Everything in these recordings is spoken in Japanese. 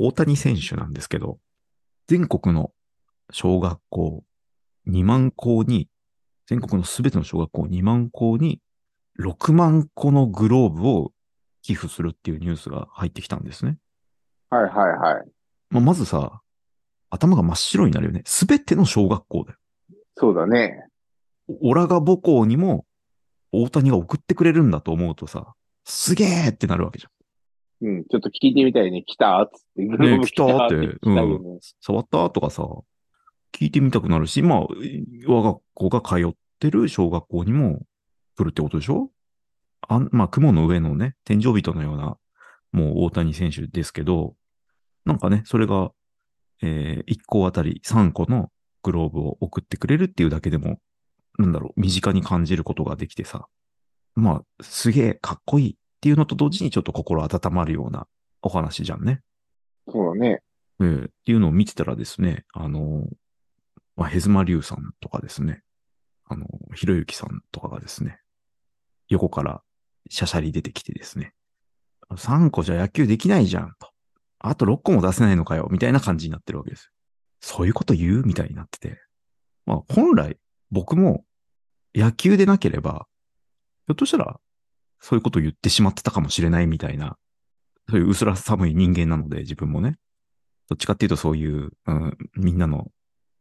大谷選手なんですけど、全国の小学校2万校に、全国のすべての小学校2万校に6万個のグローブを寄付するっていうニュースが入ってきたんですね。はいはいはい。まあ、まずさ、頭が真っ白になるよね。すべての小学校だよ。そうだね。オラが母校にも大谷が送ってくれるんだと思うとさ、すげーってなるわけじうん、ちょっと聞いてみたいね。来た？っつって。ね来たーって、来たよね。触った？とかさ、聞いてみたくなるし、まあ、我が子が通ってる小学校にも来るってことでしょ？あんまあ、雲の上のね、天井人のような、もう大谷選手ですけど、なんかね、それが、えー、1校あたり3個のグローブを送ってくれるっていうだけでも、なんだろう、身近に感じることができてさ、まあ、すげえかっこいいっていうのと同時にちょっと心温まるようなお話じゃんね。そうだね。ええっていうのを見てたらですね、あの、まあ、ヘズマリュウさんとかですね、あの、ひろゆきさんとかがですね、横からシャシャリ出てきてですね、3個じゃ野球できないじゃんと。あと6個も出せないのかよ、みたいな感じになってるわけですよ。そういうこと言うみたいになってて。まあ、本来、僕も野球でなければ、ひょっとしたら、そういうことを言ってしまってたかもしれないみたいな、そういう薄ら寒い人間なので、自分もね。どっちかっていうとそういう、うん、みんなの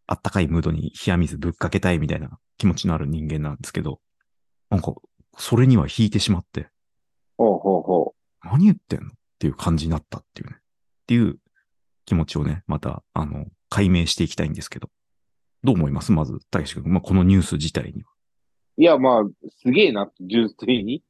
あったかいムードに冷や水ぶっかけたいみたいな気持ちのある人間なんですけど、なんか、それには引いてしまって、ほうほうほ何言ってんのっていう感じになったっていうね。っていう気持ちをね、また、あの、解明していきたいんですけど。どう思います？まず、たけし君。まあ、このニュース自体には。う。いや、まあ、すげえな、純粋に。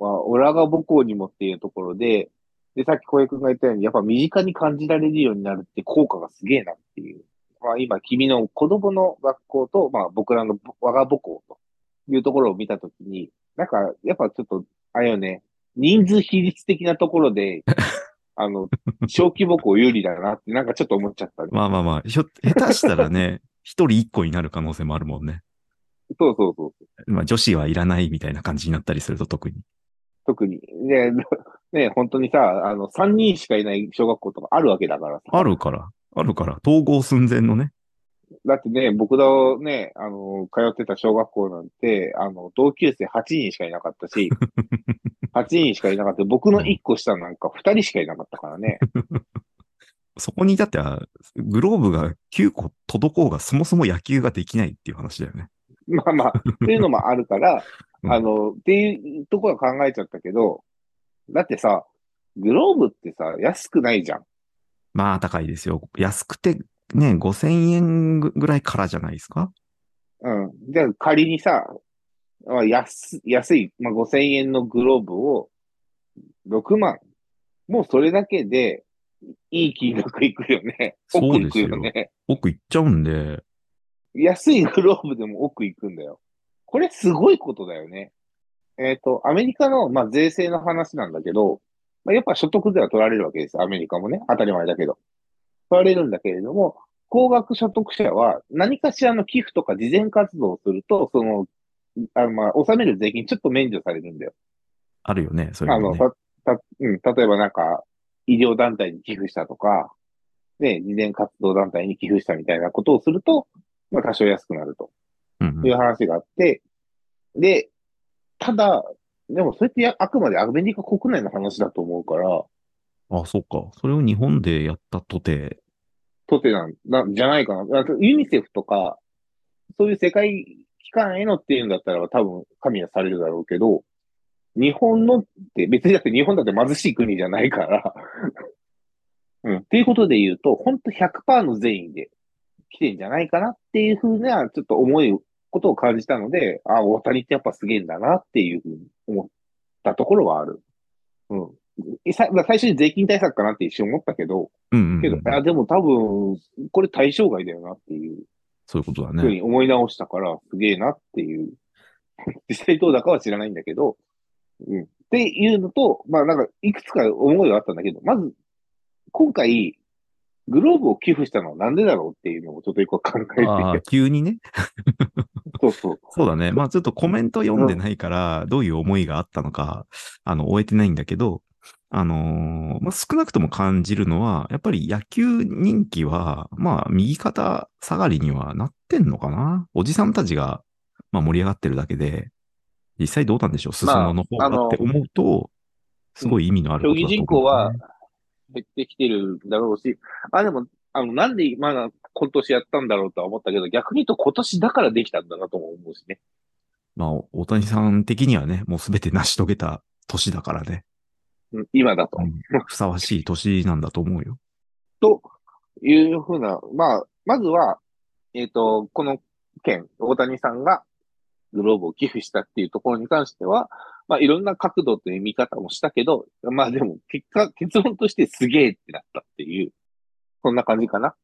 まあ、オラが母校にもっていうところで、で、さっき小江君が言ったように、やっぱ身近に感じられるようになるって効果がすげえなっていう。まあ、今、君の子供の学校と、まあ、僕らの我が母校というところを見たときに、なんか、やっぱちょっと、あれよね、人数比率的なところで、あの、小規模校有利だなって、なんかちょっと思っちゃったね。まあまあまあ、ひょ、下手したらね、一人一個になる可能性もあるもんね。そうそうそう。まあ、女子はいらないみたいな感じになったりすると特に。特に。ね、ね、本当にさ、あの、3人しかいない小学校とかあるわけだからさ。あるから、あるから、統合寸前のね。だってね、僕のね、あの、通ってた小学校なんて、あの、同級生8人しかいなかったし、8人しかいなかった。僕の1個下なんか2人しかいなかったからね。そこにだって、あグローブが9個届こうがそもそも野球ができないっていう話だよね。まあまあ、っていうのもあるから、うんあの、っていうところは考えちゃったけど、だってさ、グローブってさ、安くないじゃん。まあ、高いですよ。安くてね、5000円ぐらいからじゃないですか？うん。じゃあ仮にさ、まあ、安、安い、まあ、5000円のグローブを6万。もうそれだけでいい金額いくよね。奥いくよよね。奥行っちゃうんで、安いグローブでも奥行くんだよ。これすごいことだよね。えっ、と、アメリカの、まあ、税制の話なんだけど、まあ、やっぱ所得税は取られるわけです。アメリカもね。当たり前だけど。取られるんだけれども、高額所得者は何かしらの寄付とか慈善活動をすると、その、あのまあ、納める税金ちょっと免除されるんだよ。あるよね、そういあの。た、た、うん、例えばなんか、医療団体に寄付したとか、ね、慈善活動団体に寄付したみたいなことをすると、まあ多少安くなるとうんいう話があって、で、ただ、でもそれってやあくまでアメリカ国内の話だと思うから、あ、そうか。それを日本でやったとて、とてなん、なんじゃないかな。ユニセフとか、そういう世界機関へのっていうんだったら多分加味はされるだろうけど、日本のって別にだって日本だって貧しい国じゃないから、うん。っていうことで言うと、本当100%の善意で来てんじゃないかなっていうふうな、ちょっと思い、ことを感じたので、あ、大谷ってやっぱすげえんだなっていうふうに思ったところはある。うん。さ最初に税金対策かなって一瞬思ったけど、うんうんうんけど、あ、でも多分、これ対象外だよなっていうそういうことだふうね。に思い直したから、すげえなっていう。実際どうだかは知らないんだけど、うん。っていうのと、まあなんか、いくつか思いはあったんだけど、まず、今回、グローブを寄付したのはなんでだろうっていうのをちょっと一個考えああて、急にね。そうそう。そうだね。まあちょっとコメント読んでないから、どういう思いがあったのか、あの、終えてないんだけど、あのーまあ、少なくとも感じるのは、やっぱり野球人気は、まあ、右肩下がりにはなってんのかなおじさんたちが、まあ、盛り上がってるだけで、実際どうなんでしょう？裾野の方がって思うと、すごい意味のある競ことだと思う技人口はね減ってきてるだろうし、あ、でも、あの、なんで今、今年やったんだろうとは思ったけど、逆に言うと今年だからできたんだなとも思うしね。まあ、大谷さん的にはね、もうすべて成し遂げた年だからね。うん今だと。うんふさわしい年なんだと思うよ。というふうな、まあ、まずは、えっ、と、この件、大谷さんがグローブを寄付したっていうところに関しては、まあ、いろんな角度という見方もしたけど、まあでも、結果、結論としてすげえってなったっていう、そんな感じかな。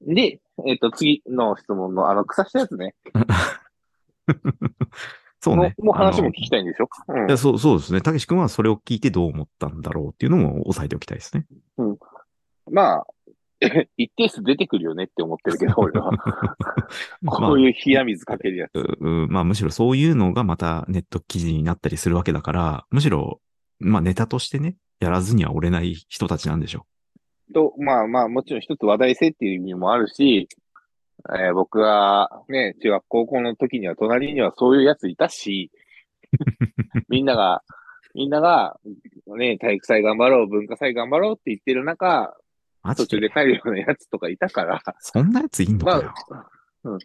で、えっ、と、次の質問の、あの、草したやつね。そうね。もう話も聞きたいんでしょ？うんいや、そう、そうですね。たけし君はそれを聞いてどう思ったんだろうっていうのも押さえておきたいですね。まあ、一定数出てくるよねって思ってるけど、俺は。まあこういう冷や水かけるやつ。ううまあむしろそういうのがまたネット記事になったりするわけだから、むしろ、まあネタとしてね、やらずには折れない人たちなんでしょと、まあまあ、もちろん一つ話題性っていう意味もあるし、えー僕がね、中学高校の時には隣にはそういうやついたし、みんなが、みんなが、ね、体育祭頑張ろう、文化祭頑張ろうって言ってる中、途中で帰るようなやつとかいたから、そんなやついんのかよ。うん。っ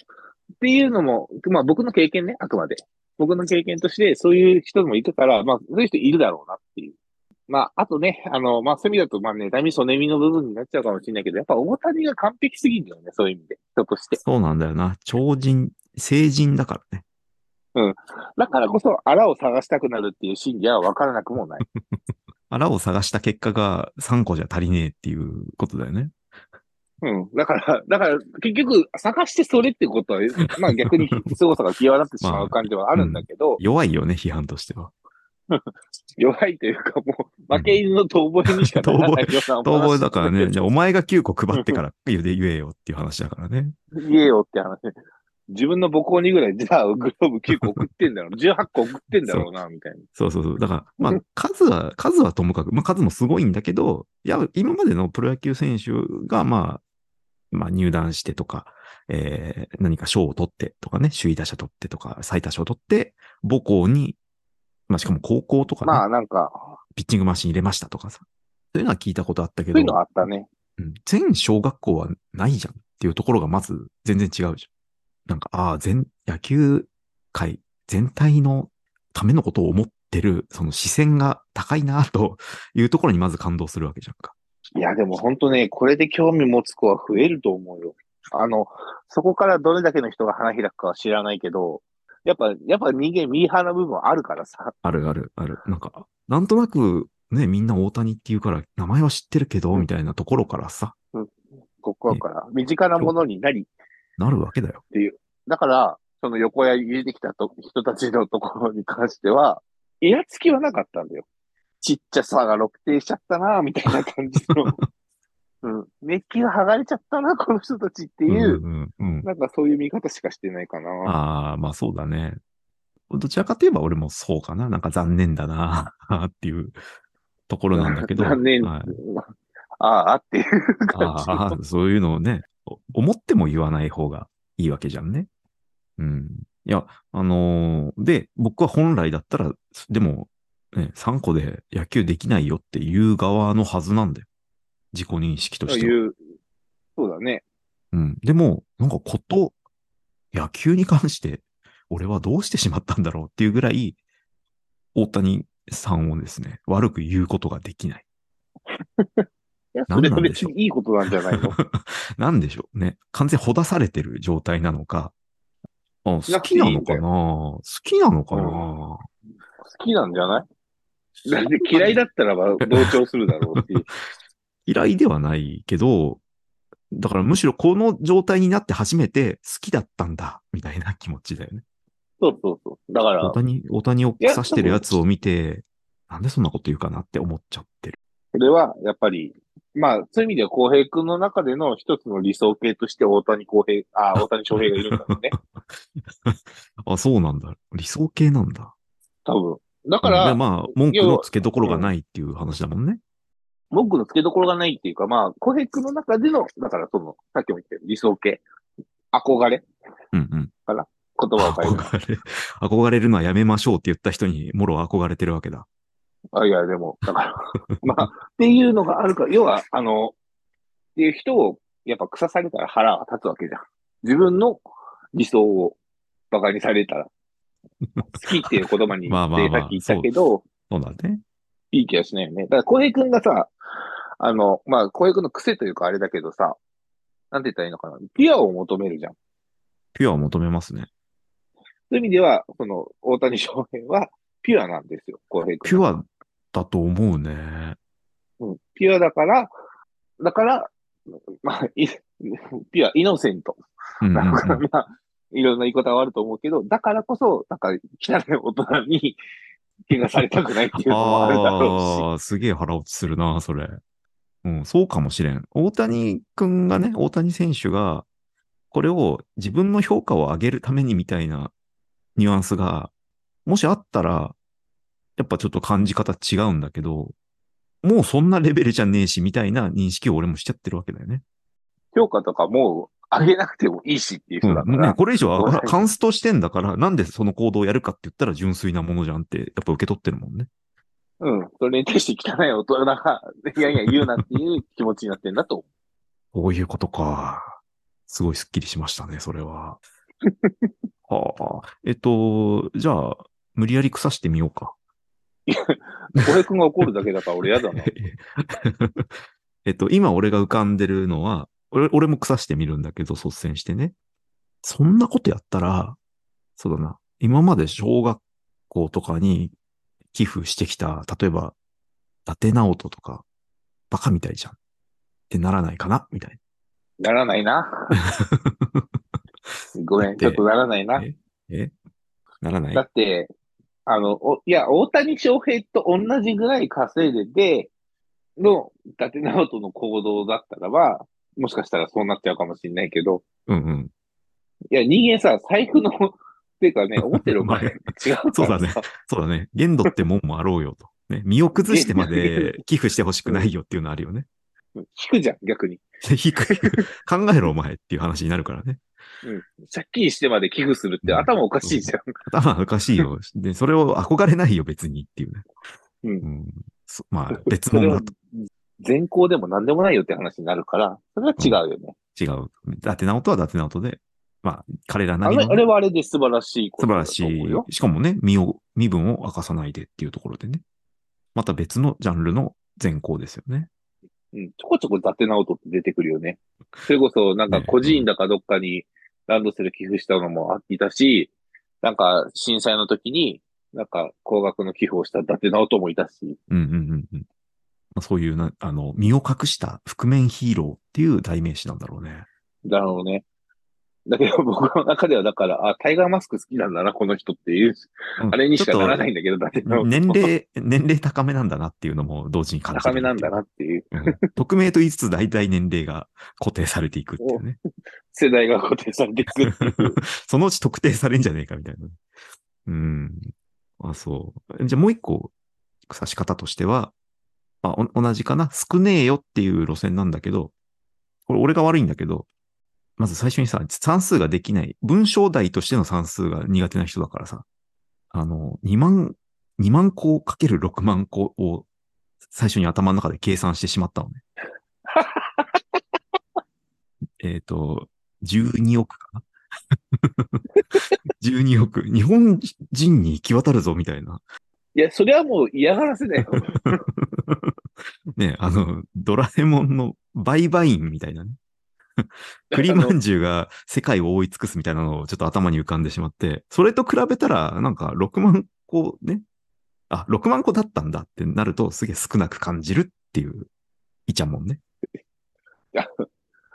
ていうのも、まあ僕の経験ね、あくまで。僕の経験として、そういう人もいたから、まあそういう人いるだろうなっていう。まあ、あとね、あの、まあそういう意味だと、まあね、ダミソネミの部分になっちゃうかもしれないけど、やっぱ大谷が完璧すぎるよね、そういう意味で。人として。そうなんだよな。超人、成人だからね。だからこそ、あらを探したくなるっていう心理は分からなくもない。あらを探した結果が3個じゃ足りねえっていうことだよね。うん。だから、だから、結局、探してそれってことは、まあ逆に凄さが際立ってしまう感じはあるんだけど、弱いよね、批判としては。弱いというかもう、負け犬の遠吠えにしかならない ようなお遠話吠えだからね、じゃあお前が9個配ってから言えよっていう話だからね。言えよって話。自分の母校にぐらい、じゃあグローブ9個送ってんだろう。18個送ってんだろうな、みたいな。そうそうそう。だから、まあ、数は、数はともかく、まあ、数もすごいんだけど、いや、今までのプロ野球選手が、まあ、まあ、入団してとか、えー、何か賞を取ってとかね、首位打者取ってとか、最多勝取って、母校に、まあ、しかも高校とかね、まあなんか、ピッチングマシン入れましたとかさ。そういうのは聞いたことあったけど、そういうのあったね。うん全小学校はないじゃんっていうところがまず全然違うじゃん。なんか、ああ、全、野球界全体のためのことを思ってる、その視線が高いなと いうところにまず感動するわけじゃんか。いや、でも本当ね、これで興味持つ子は増えると思うよ。あの、そこからどれだけの人が花開くかは知らないけど、やっぱ、やっぱ人間ミーハーな部分はあるからさ。あるあるある。なんか、なんとなくね、みんな大谷って言うから名前は知ってるけど、うんみたいなところからさ、ここから、身近なものになり、なるわけだよ。だから、その横屋入れてきたと人たちのところに関しては、イラつきはなかったんだよ。ちっちゃさが6定しちゃったな、みたいな感じの。うん。メッキが剥がれちゃったな、この人たちっていう、うんうんうん。なんかそういう見方しかしてないかな。ああ、まあそうだね。どちらかといえば俺もそうかな。なんか残念だなっていうところなんだけど。残念。はい、ああ、っていう感じ。ああ、そういうのをね、お思っても言わない方がいいわけじゃんね。うん。いや、あのーで、僕は本来だったら、でも、ね、3個で野球できないよっていう側のはずなんだよ。自己認識としては。そういう、そうだね。うん。でも、なんかこと、野球に関して、俺はどうしてしまったんだろうっていうぐらい、大谷さんをですね、悪く言うことができない。いや、なんそれは別にいいことなんじゃないの？なんでしょうね。完全にほだされてる状態なのか。あ好きなのかな？好きなのかな、好きなんじゃない？だって嫌いだったらば同調するだろうっていう。嫌いではないけど、だからむしろこの状態になって初めて好きだったんだ、みたいな気持ちだよね。そうそうそう。だから大、谷、大谷をいや刺してるやつを見て、なんでそんなこと言うかなって思っちゃってる。それはやっぱり、まあ、そういう意味では、浩平君の中での一つの理想形として大谷浩平、あ、大谷翔平がいるんだろうね。あ、そうなんだ。理想系なんだ。多分。だから、でまあ、文句の付けどころがないっていう話だもんね。文句の付けどころがないっていうか、まあ、小平君の中での、だからその、さっきも言ったように理想系、憧れ、うんうん。言葉を変える。憧れ、憧れるのはやめましょうって言った人にもろ憧れてるわけだ。あ、いや、でも、だから、まあ、っていうのがあるから、要は、あの、っていう人を、やっぱ腐されたら腹が立つわけじゃん。自分の理想を馬鹿にされたら。好きっていう言葉に、まあまあまあさっき言ったけど、そうだね。いい気がしないよね。だから、小平くんがさ、あの、まあ、小平くんの癖というかあれだけどさ、なんて言ったらいいのかな。ピュアを求めるじゃん。ピュアを求めますね。そういう意味では、その、大谷翔平は、ピュアなんですよ、小平くん。ピュアだと思うね。うん。ピュアだから、だから、まあ、いピュア、イノセント。だから、まあ、いろんな言い方はあると思うけど、だからこそ、なんか、汚い大人に、怪我されたくないっていうのもあるだろああ、すげえ腹落ちするな、それ。うん、そうかもしれん。大谷くんがね、大谷選手が、これを自分の評価を上げるためにみたいなニュアンスが、もしあったら、やっぱちょっと感じ方違うんだけど、もうそんなレベルじゃねえし、みたいな認識を俺もしちゃってるわけだよね。し、評価とかもう、上げなくてもいいしっていううん人だから、ね、これ以上はカンストしてんだから、なんでその行動をやるかって言ったら純粋なものじゃんって、やっぱ受け取ってるもんね。うん。それに対して汚い大人が、いやいや言うなっていう気持ちになってんだと思こういうことか。すごいスッキリしましたね、それは。はあ。えっと、じゃあ、無理やり腐してみようか。う。小平くんが怒るだけだから俺嫌だな。えっと、今俺が浮かんでるのは、俺俺も腐してみるんだけど、率先してね。そんなことやったら、そうだな。今まで小学校とかに寄付してきた、例えば、伊達直人とか、バカみたいじゃん。ってならないかな？みたいならないな。ごめん、ちょっとならないな。な。え？ならない？だって、あの、おいや、大谷翔平と同じぐらい稼いでて、の、伊達直人の行動だったらば、もしかしたらそうなっちゃうかもしれないけど、うんうん。いや、人間さ、財布の、っていうかね、思ってるお前、違うそうだねそうだね。限度ってもんもあろうよと。ね。身を崩してまで寄付してほしくないよっていうのあるよね。引くじゃん、逆に。引く、考えろお前っていう話になるからね。借金してまで寄付するってうん頭おかしいじゃん。頭おかしいよ。で、それを憧れないよ別にっていうね。うんそまあ、別物だと善行でも何でもないよって話になるから、それは違うよね。違う。伊達直人は伊達直人で、まあ、彼らあなりのね、れあれはあれで素晴らしいこ素晴らとだとしい思うよ。。しかもね、身を、身分を明かさないでっていうところでね。また別のジャンルの善行ですよね。うん、ちょこちょこ伊達直人って出てくるよね。それこそ、なんかね個人だかどっかにランドセル寄付したのもいたし、なんか震災の時に、なんか高額の寄付をした伊達直人もいたし、うんうんうんそういうな、あの、身を隠した覆面ヒーローっていう代名詞なんだろうね。だろうね。だけど僕の中ではだから、あ、タイガーマスク好きなんだな、この人っていう、うんあれにしかならないちんだけど、伊達ょっと直人。年齢、年齢高めなんだなっていうのも同時に感じ高めなんだな。なっていう。うん匿名と言いつつ大体年齢が固定されていくっていうね。世代が固定されていく。そのうち特定されんじゃねえかみたいな。うん。あ、そう。じゃあもう一個、刺し方としては、まあ、お同じかな。少ねえよっていう路線なんだけど、これ俺が悪いんだけど、まず最初にさ、算数ができない、文章題としての算数が苦手な人だからさ、あの、2万、2万個かける6万個を最初に頭の中で計算してしまったのね。えっと、12億かな ?12 億。日本人に行き渡るぞ、みたいな。いや、それはもう嫌がらせだよ。ね、あの、ドラえもんの売買員みたいなね。栗まんじゅうが世界を覆い尽くすみたいなのをちょっと頭に浮かんでしまって、それと比べたら、なんか6万個ね、あ、6万個だったんだってなるとすげえ少なく感じるっていう、いちゃもんね。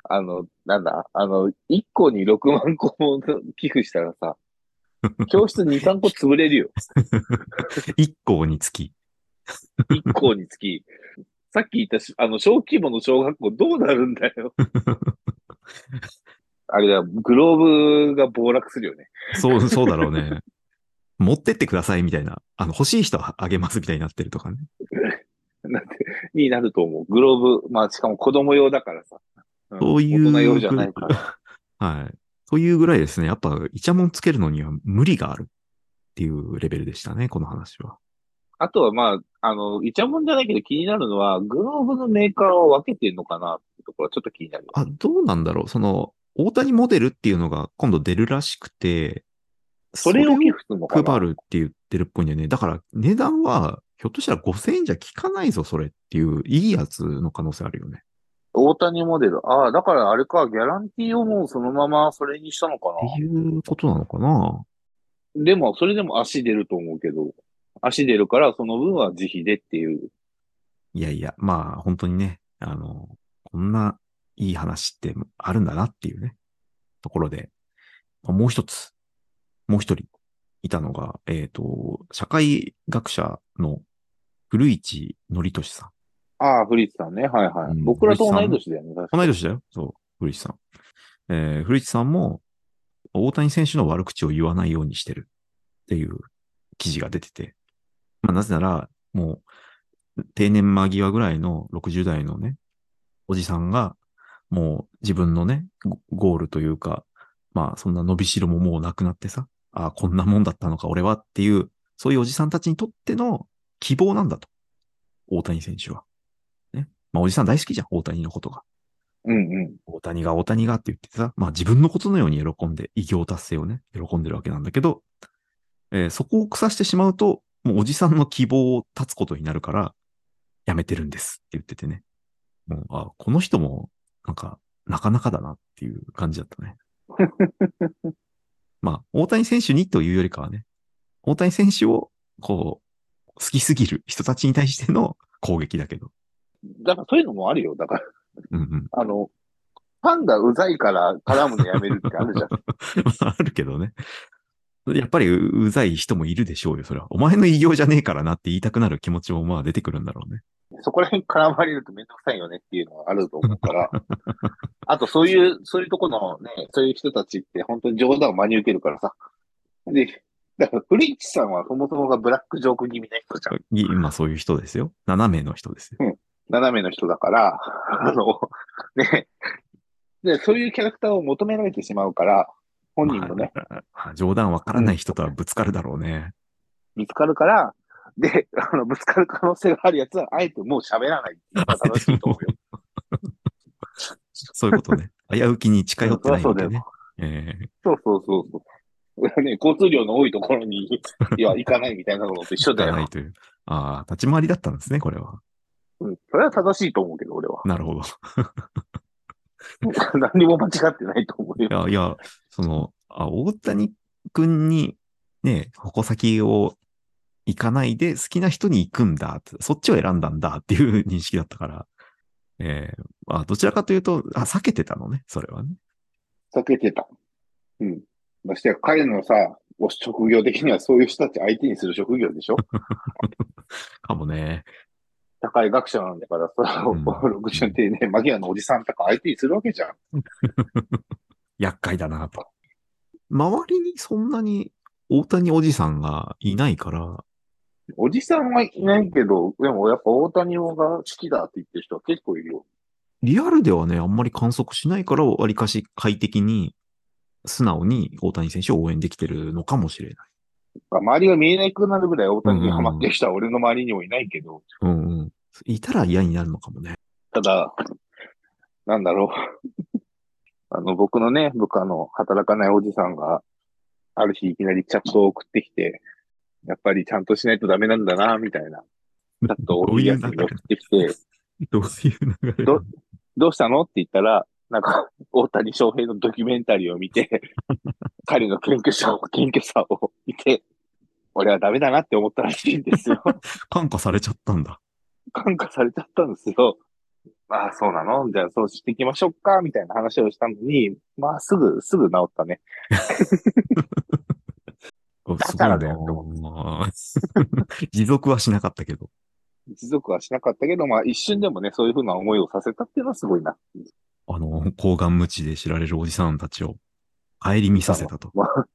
あの、なんだあの、1個に6万個も寄付したらさ、教室2、3個潰れるよ。1校につき。1校につき。さっき言ったし、あの、小規模の小学校どうなるんだよ。あれだ、グローブが暴落するよね。そう、そうだろうね。持ってってくださいみたいな、あの、欲しい人はあげますみたいになってるとかね。なんて、になると思う。グローブ、まあしかも子供用だからさ。んそういう。大人用じゃないから。はい。というぐらいですね、やっぱ、イチャモンつけるのには無理があるっていうレベルでしたね、この話は。あとはまあ、あの、イチャモンじゃないけど気になるのは、グローブのメーカーを分けてんのかなってところはちょっと気になる。あ、どうなんだろうその、大谷モデルっていうのが今度出るらしくて、それを寄付するのかな？配るって言ってるっぽいんだよね。だから値段は、ひょっとしたら5000円じゃ効かないぞ、それっていう、いいやつの可能性あるよね。大谷モデル。ああ、だからあれか、ギャランティーをもうそのままそれにしたのかっていうことなのかなな。でも、それでも足出ると思うけど、足出るからその分は自費でっていう。いやいや、まあ本当にね、あの、こんないい話ってあるんだなっていうね、ところで、もう一つ、もう一人いたのが、えっ、と、社会学者の古市憲俊さん。ああ、古市さんね。はいはい。うん僕らと同い年だよね。同い年だよ。そう、古市さん。えー古市さんも、大谷選手の悪口を言わないようにしてるっていう記事が出てて。まあ、なぜなら、もう、定年間際ぐらいの60代のね、おじさんが、もう自分のね、ゴゴールというか、まあ、そんな伸びしろももうなくなってさ、ああ、こんなもんだったのか、俺はっていう、そういうおじさんたちにとっての希望なんだと。大谷選手は。ね。まあ、おじさん大好きじゃん、大谷のことが。うんうん。大谷が大谷がって言ってさ、まあ自分のことのように喜んで、偉業達成をね、喜んでるわけなんだけど、えーそこを腐してしまうと、もうおじさんの希望を断つことになるから、やめてるんですって言っててね。もう、あ、この人も、なんか、なかなかだなっていう感じだったね。まあ、大谷選手にというよりかはね、大谷選手を、こう、好きすぎる人たちに対しての 攻撃だけど。だからそういうのもあるよ。だから、うんうん。あの、ファンがうざいから絡むのやめるってあるじゃん。まああるけどね。やっぱりううざい人もいるでしょうよ、それは。お前の偉業じゃねえからなって言いたくなる気持ちもまあ出てくるんだろうね。そこら辺絡まれるとめんどくさいよねっていうのはあると思うから。あとそういう、そういうとこのね、そういう人たちって本当に冗談を真に受けるからさ。で、だから古市さんはそもそもがブラックジョーク気味な人じゃん。いまあそういう人ですよ。斜めの人ですよ。斜めの人だから、あの、ね。で、そういうキャラクターを求められてしまうから、本人もね、まあ冗談わからない人とはぶつかるだろうね。見つかるから、で、あの、ぶつかる可能性があるやつは、あえてもう喋らないいうのが正しいと思うよ。そういうことね。危うきに近寄ってないわけそうだね。ええそうそうそうそう。ね、交通量の多いところに、いや、行かないみたいなのと一緒だよ。ないという。ああ、立ち回りだったんですね、これは。うん。それは正しいと思うけど、俺は。なるほど。何にも間違ってないと思うよい。や、いや、その、あ、大谷くんに、ね、矛先を行かないで好きな人に行くんだそっちを選んだんだっていう認識だったから、えーあ、どちらかというと、あ、避けてたのね、それはね。避けてた。うん。ましてや彼のさ、お職業的にはそういう人たち相手にする職業でしょ？かもね。高い学者なんだから、それをうん 60定年間際のおじさんとか相手にするわけじゃん。厄介だなと。周りにそんなに大谷おじさんがいないから、おじさんはいないけど、でもやっぱ大谷が好きだって言ってる人は結構いるよ。リアルではね、あんまり観測しないから、わりかし快適に、素直に大谷選手を応援できてるのかもしれない。周りが見えなくなるぐらい大谷にハマってる人は俺の周りにもいないけど、うんうん。いたら嫌になるのかもね。ただ、なんだろう。あの、僕のね、部下の働かないおじさんが、ある日いきなりチャットを送ってきて、やっぱりちゃんとしないとダメなんだな、みたいな。チャットを送ってきて、どういう流れどどうしたの？って言ったら、なんか、大谷翔平のドキュメンタリーを見て、彼の謙虚さを、謙虚さを見て、俺はダメだなって思ったらしいんですよ。感化されちゃったんだ。感化されちゃったんですよ。ああ、そうなの？じゃあそうしていきましょうか？みたいな話をしたのに、まあすぐ、すぐ治ったね。おだからだよすごいな 持続はしなかったけど。持続はしなかったけど、まあ一瞬でもね、そういうふうな思いをさせたっていうのはすごいな。あの、高顔無知で知られるおじさんたちを、帰り見させたと。まあ、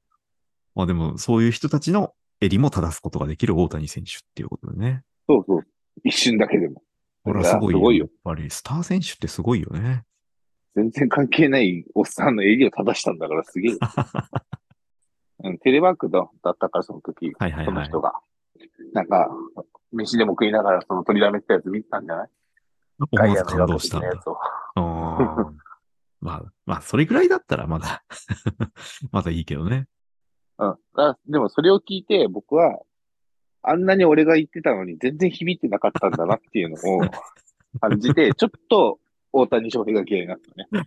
まあでも、そういう人たちの襟も正すことができる大谷選手っていうことでね。そうそう。一瞬だけでも。これはすごいよ。いやすごいよやっぱり、スター選手ってすごいよね。全然関係ないおっさんの襟を正したんだからすげえ。うん、テレワークだだったから、その時、はいはいはいその人。が。なんか、飯でも食いながらその取りだめてたやつ見てたんじゃない？思わず感動したんだ まあ、まあ、それぐらいだったらまだ、まだいいけどね。うん。だでもそれを聞いて、僕は、あんなに俺が言ってたのに全然響いてなかったんだなっていうのを感じて、ちょっと大谷翔平が嫌いになったね。